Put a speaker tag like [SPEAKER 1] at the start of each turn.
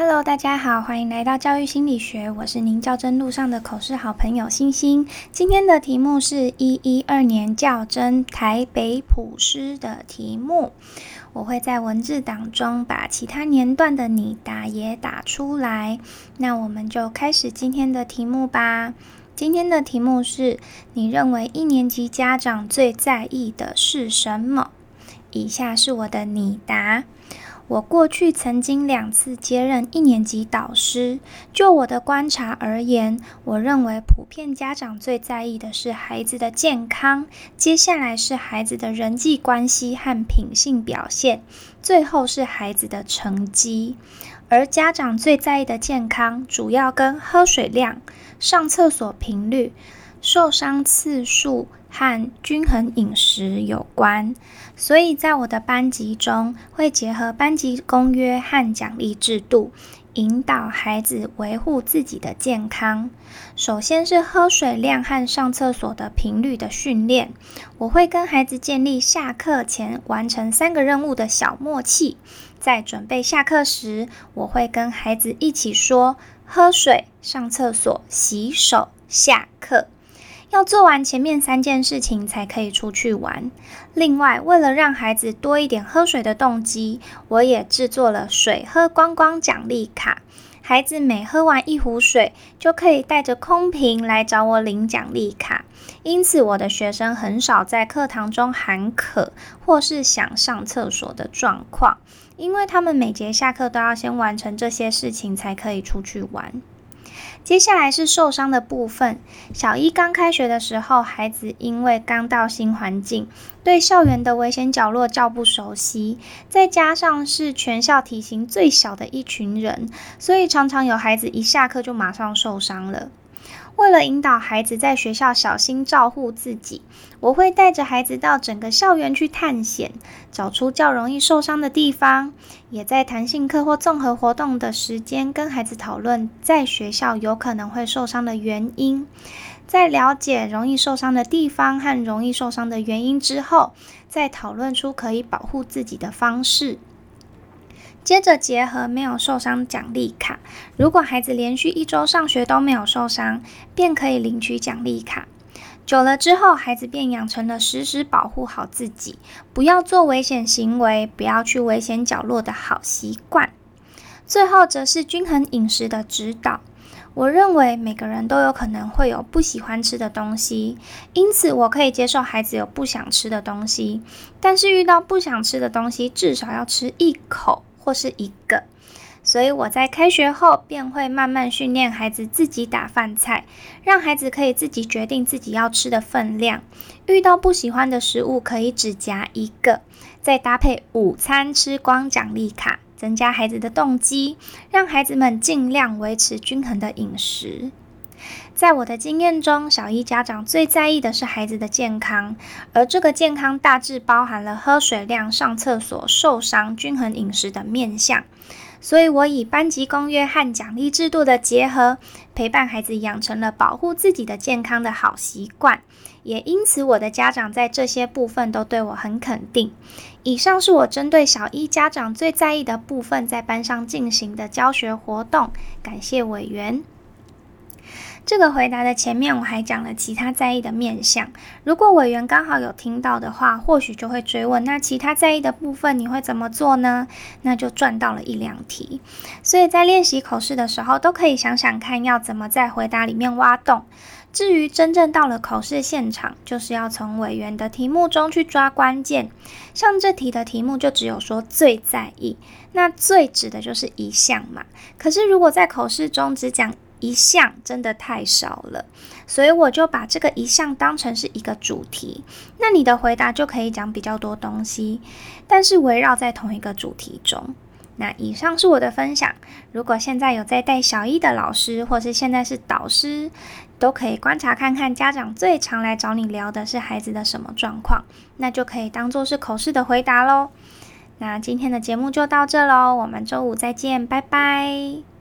[SPEAKER 1] Hello，大家好，欢迎来到教育心理学，我是您教真路上的口试好朋友星星。今天的题目是一一二年教真台北普师的题目，我会在文字档中把其他年段的你答也打出来。那我们就开始今天的题目吧。今天的题目是你认为一年级家长最在意的是什么？以下是我的你答。我过去曾经两次接任一年级导师，就我的观察而言，我认为普遍家长最在意的是孩子的健康，接下来是孩子的人际关系和品性表现，最后是孩子的成绩。而家长最在意的健康，主要跟喝水量、上厕所频率、受伤次数。和均衡饮食有关，所以在我的班级中会结合班级公约和奖励制度，引导孩子维护自己的健康。首先是喝水量和上厕所的频率的训练，我会跟孩子建立下课前完成三个任务的小默契。在准备下课时，我会跟孩子一起说：喝水、上厕所、洗手、下课。要做完前面三件事情才可以出去玩。另外，为了让孩子多一点喝水的动机，我也制作了水喝光光奖励卡。孩子每喝完一壶水，就可以带着空瓶来找我领奖励卡。因此，我的学生很少在课堂中喊渴或是想上厕所的状况，因为他们每节下课都要先完成这些事情才可以出去玩。接下来是受伤的部分。小一刚开学的时候，孩子因为刚到新环境，对校园的危险角落较不熟悉，再加上是全校体型最小的一群人，所以常常有孩子一下课就马上受伤了。为了引导孩子在学校小心照护自己，我会带着孩子到整个校园去探险，找出较容易受伤的地方，也在弹性课或综合活动的时间跟孩子讨论在学校有可能会受伤的原因。在了解容易受伤的地方和容易受伤的原因之后，再讨论出可以保护自己的方式。接着结合没有受伤奖励卡，如果孩子连续一周上学都没有受伤，便可以领取奖励卡。久了之后，孩子便养成了时时保护好自己，不要做危险行为，不要去危险角落的好习惯。最后则是均衡饮食的指导。我认为每个人都有可能会有不喜欢吃的东西，因此我可以接受孩子有不想吃的东西，但是遇到不想吃的东西，至少要吃一口。或是一个，所以我在开学后便会慢慢训练孩子自己打饭菜，让孩子可以自己决定自己要吃的分量。遇到不喜欢的食物，可以只夹一个，再搭配午餐吃光奖励卡，增加孩子的动机，让孩子们尽量维持均衡的饮食。在我的经验中，小一家长最在意的是孩子的健康，而这个健康大致包含了喝水量、上厕所、受伤、均衡饮食的面向。所以，我以班级公约和奖励制度的结合，陪伴孩子养成了保护自己的健康的好习惯。也因此，我的家长在这些部分都对我很肯定。以上是我针对小一家长最在意的部分，在班上进行的教学活动。感谢委员。这个回答的前面我还讲了其他在意的面向，如果委员刚好有听到的话，或许就会追问：那其他在意的部分你会怎么做呢？那就赚到了一两题。所以在练习口试的时候，都可以想想看要怎么在回答里面挖洞。至于真正到了口试现场，就是要从委员的题目中去抓关键。像这题的题目就只有说最在意，那最指的就是一项嘛。可是如果在口试中只讲一项真的太少了，所以我就把这个一项当成是一个主题，那你的回答就可以讲比较多东西，但是围绕在同一个主题中。那以上是我的分享，如果现在有在带小一的老师，或是现在是导师，都可以观察看看家长最常来找你聊的是孩子的什么状况，那就可以当做是口试的回答喽。那今天的节目就到这喽，我们周五再见，拜拜。